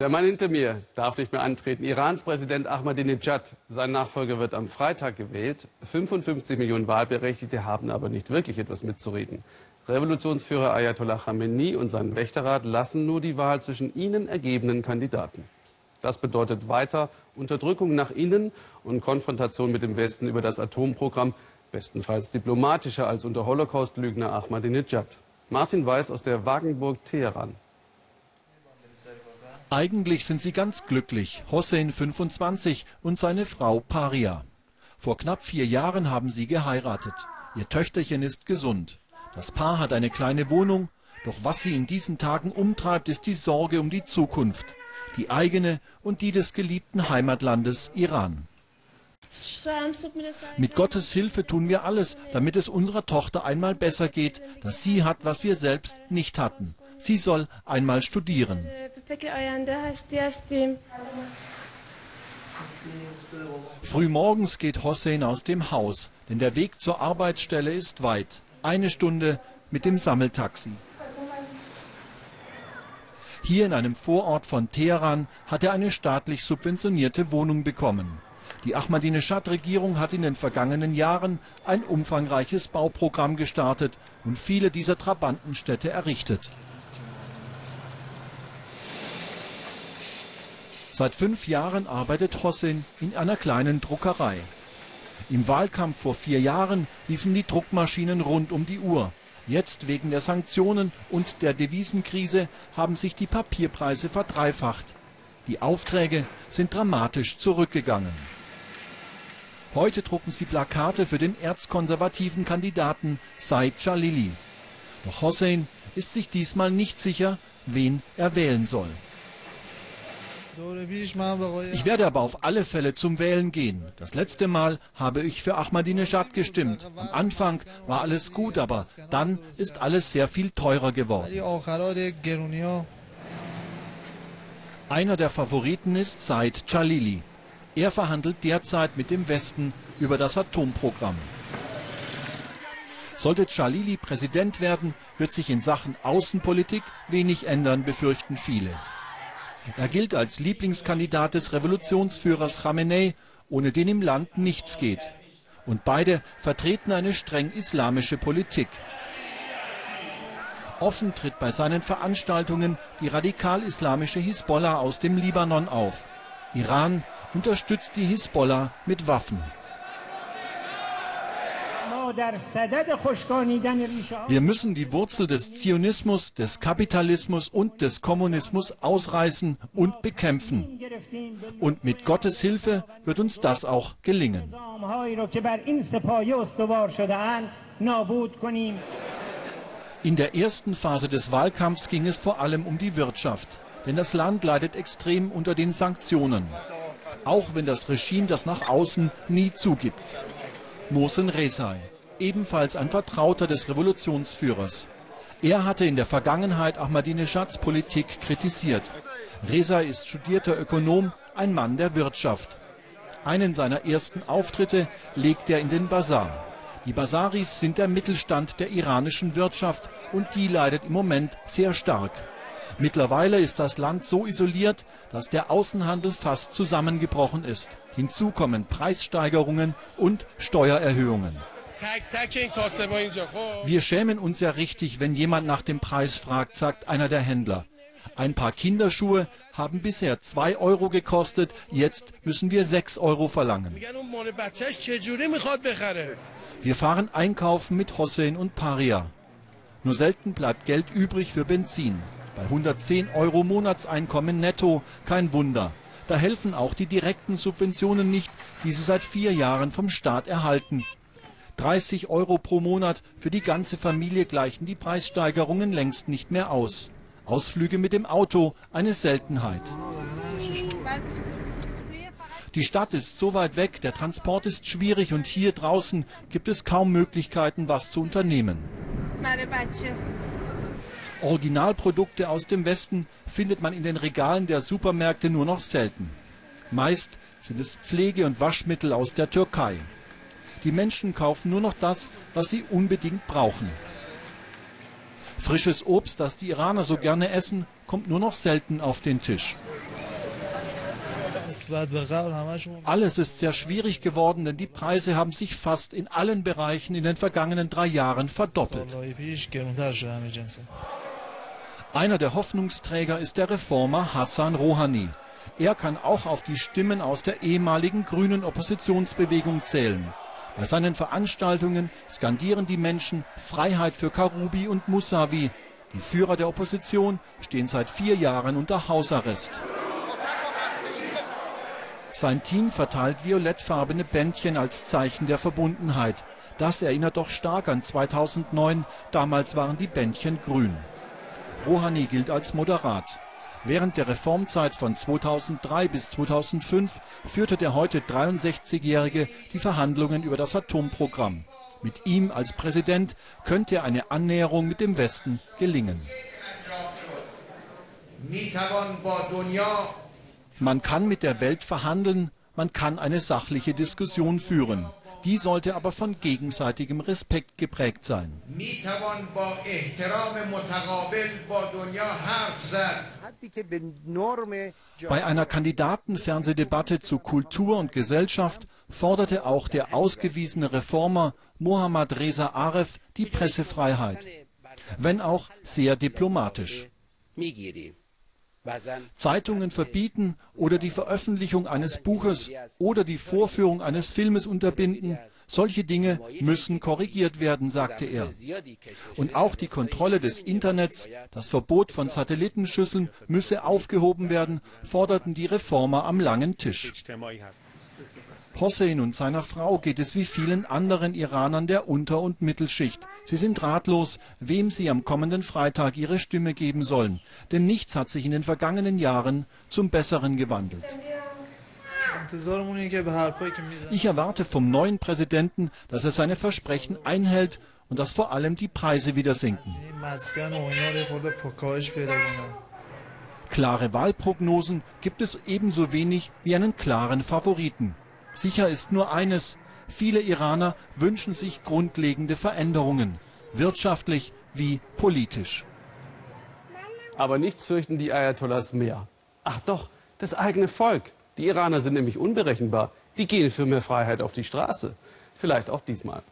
Der Mann hinter mir darf nicht mehr antreten. Irans Präsident Ahmadinejad. Sein Nachfolger wird am Freitag gewählt. 55 Millionen Wahlberechtigte haben aber nicht wirklich etwas mitzureden. Revolutionsführer Ayatollah Khamenei und sein Wächterrat lassen nur die Wahl zwischen ihnen ergebenen Kandidaten. Das bedeutet weiter Unterdrückung nach innen und Konfrontation mit dem Westen über das Atomprogramm, bestenfalls diplomatischer als unter Holocaust-Lügner Ahmadinejad. Martin Weiß aus der Wagenburg Teheran. Eigentlich sind sie ganz glücklich, Hossein 25 und seine Frau Paria. Vor knapp vier Jahren haben sie geheiratet. Ihr Töchterchen ist gesund. Das Paar hat eine kleine Wohnung, doch was sie in diesen Tagen umtreibt, ist die Sorge um die Zukunft, die eigene und die des geliebten Heimatlandes Iran. Mit Gottes Hilfe tun wir alles, damit es unserer Tochter einmal besser geht, dass sie hat, was wir selbst nicht hatten. Sie soll einmal studieren. Frühmorgens geht Hossein aus dem Haus, denn der Weg zur Arbeitsstelle ist weit. Eine Stunde mit dem Sammeltaxi. Hier in einem Vorort von Teheran hat er eine staatlich subventionierte Wohnung bekommen. Die Ahmadinejad-Regierung hat in den vergangenen Jahren ein umfangreiches Bauprogramm gestartet und viele dieser Trabantenstädte errichtet. Seit fünf Jahren arbeitet Hossein in einer kleinen Druckerei. Im Wahlkampf vor vier Jahren liefen die Druckmaschinen rund um die Uhr. Jetzt wegen der Sanktionen und der Devisenkrise haben sich die Papierpreise verdreifacht. Die Aufträge sind dramatisch zurückgegangen. Heute drucken sie Plakate für den erzkonservativen Kandidaten Said Jalili. Doch Hossein ist sich diesmal nicht sicher, wen er wählen soll. Ich werde aber auf alle Fälle zum Wählen gehen. Das letzte Mal habe ich für Ahmadinejad gestimmt. Am Anfang war alles gut, aber dann ist alles sehr viel teurer geworden. Einer der Favoriten ist Said Jalili. Er verhandelt derzeit mit dem Westen über das Atomprogramm. Sollte Jalili Präsident werden, wird sich in Sachen Außenpolitik wenig ändern, befürchten viele. Er gilt als Lieblingskandidat des Revolutionsführers Khamenei, ohne den im Land nichts geht. Und beide vertreten eine streng islamische Politik. Offen tritt bei seinen Veranstaltungen die radikal-islamische Hisbollah aus dem Libanon auf. Iran unterstützt die Hisbollah mit Waffen. Wir müssen die Wurzel des Zionismus, des Kapitalismus und des Kommunismus ausreißen und bekämpfen. Und mit Gottes Hilfe wird uns das auch gelingen. In der ersten Phase des Wahlkampfs ging es vor allem um die Wirtschaft. Denn das Land leidet extrem unter den Sanktionen. Auch wenn das Regime das nach außen nie zugibt. Mohsen Rezai ebenfalls ein Vertrauter des Revolutionsführers. Er hatte in der Vergangenheit Ahmadinejads Politik kritisiert. Reza ist studierter Ökonom, ein Mann der Wirtschaft. Einen seiner ersten Auftritte legt er in den Bazar. Die Basaris sind der Mittelstand der iranischen Wirtschaft und die leidet im Moment sehr stark. Mittlerweile ist das Land so isoliert, dass der Außenhandel fast zusammengebrochen ist. Hinzu kommen Preissteigerungen und Steuererhöhungen. Wir schämen uns ja richtig, wenn jemand nach dem Preis fragt, sagt einer der Händler. Ein paar Kinderschuhe haben bisher 2 Euro gekostet, jetzt müssen wir 6 Euro verlangen. Wir fahren einkaufen mit Hossein und Paria. Nur selten bleibt Geld übrig für Benzin. Bei 110 Euro Monatseinkommen netto kein Wunder. Da helfen auch die direkten Subventionen nicht, die sie seit vier Jahren vom Staat erhalten. 30 Euro pro Monat für die ganze Familie gleichen die Preissteigerungen längst nicht mehr aus. Ausflüge mit dem Auto eine Seltenheit. Die Stadt ist so weit weg, der Transport ist schwierig und hier draußen gibt es kaum Möglichkeiten, was zu unternehmen. Originalprodukte aus dem Westen findet man in den Regalen der Supermärkte nur noch selten. Meist sind es Pflege- und Waschmittel aus der Türkei. Die Menschen kaufen nur noch das, was sie unbedingt brauchen. Frisches Obst, das die Iraner so gerne essen, kommt nur noch selten auf den Tisch. Alles ist sehr schwierig geworden, denn die Preise haben sich fast in allen Bereichen in den vergangenen drei Jahren verdoppelt. Einer der Hoffnungsträger ist der Reformer Hassan Rouhani. Er kann auch auf die Stimmen aus der ehemaligen grünen Oppositionsbewegung zählen. Bei seinen Veranstaltungen skandieren die Menschen Freiheit für Karubi und Musavi. Die Führer der Opposition stehen seit vier Jahren unter Hausarrest. Sein Team verteilt violettfarbene Bändchen als Zeichen der Verbundenheit. Das erinnert doch stark an 2009. Damals waren die Bändchen grün. Rouhani gilt als moderat. Während der Reformzeit von 2003 bis 2005 führte der heute 63-Jährige die Verhandlungen über das Atomprogramm. Mit ihm als Präsident könnte eine Annäherung mit dem Westen gelingen. Man kann mit der Welt verhandeln, man kann eine sachliche Diskussion führen. Die sollte aber von gegenseitigem Respekt geprägt sein. Bei einer Kandidatenfernsehdebatte zu Kultur und Gesellschaft forderte auch der ausgewiesene Reformer Mohammad Reza Aref die Pressefreiheit, wenn auch sehr diplomatisch. Zeitungen verbieten oder die Veröffentlichung eines Buches oder die Vorführung eines Filmes unterbinden, solche Dinge müssen korrigiert werden, sagte er. Und auch die Kontrolle des Internets, das Verbot von Satellitenschüsseln müsse aufgehoben werden, forderten die Reformer am langen Tisch. Hossein und seiner Frau geht es wie vielen anderen Iranern der Unter- und Mittelschicht. Sie sind ratlos, wem sie am kommenden Freitag ihre Stimme geben sollen. Denn nichts hat sich in den vergangenen Jahren zum Besseren gewandelt. Ich erwarte vom neuen Präsidenten, dass er seine Versprechen einhält und dass vor allem die Preise wieder sinken. Klare Wahlprognosen gibt es ebenso wenig wie einen klaren Favoriten. Sicher ist nur eines, viele Iraner wünschen sich grundlegende Veränderungen, wirtschaftlich wie politisch. Aber nichts fürchten die Ayatollahs mehr. Ach doch, das eigene Volk. Die Iraner sind nämlich unberechenbar. Die gehen für mehr Freiheit auf die Straße. Vielleicht auch diesmal.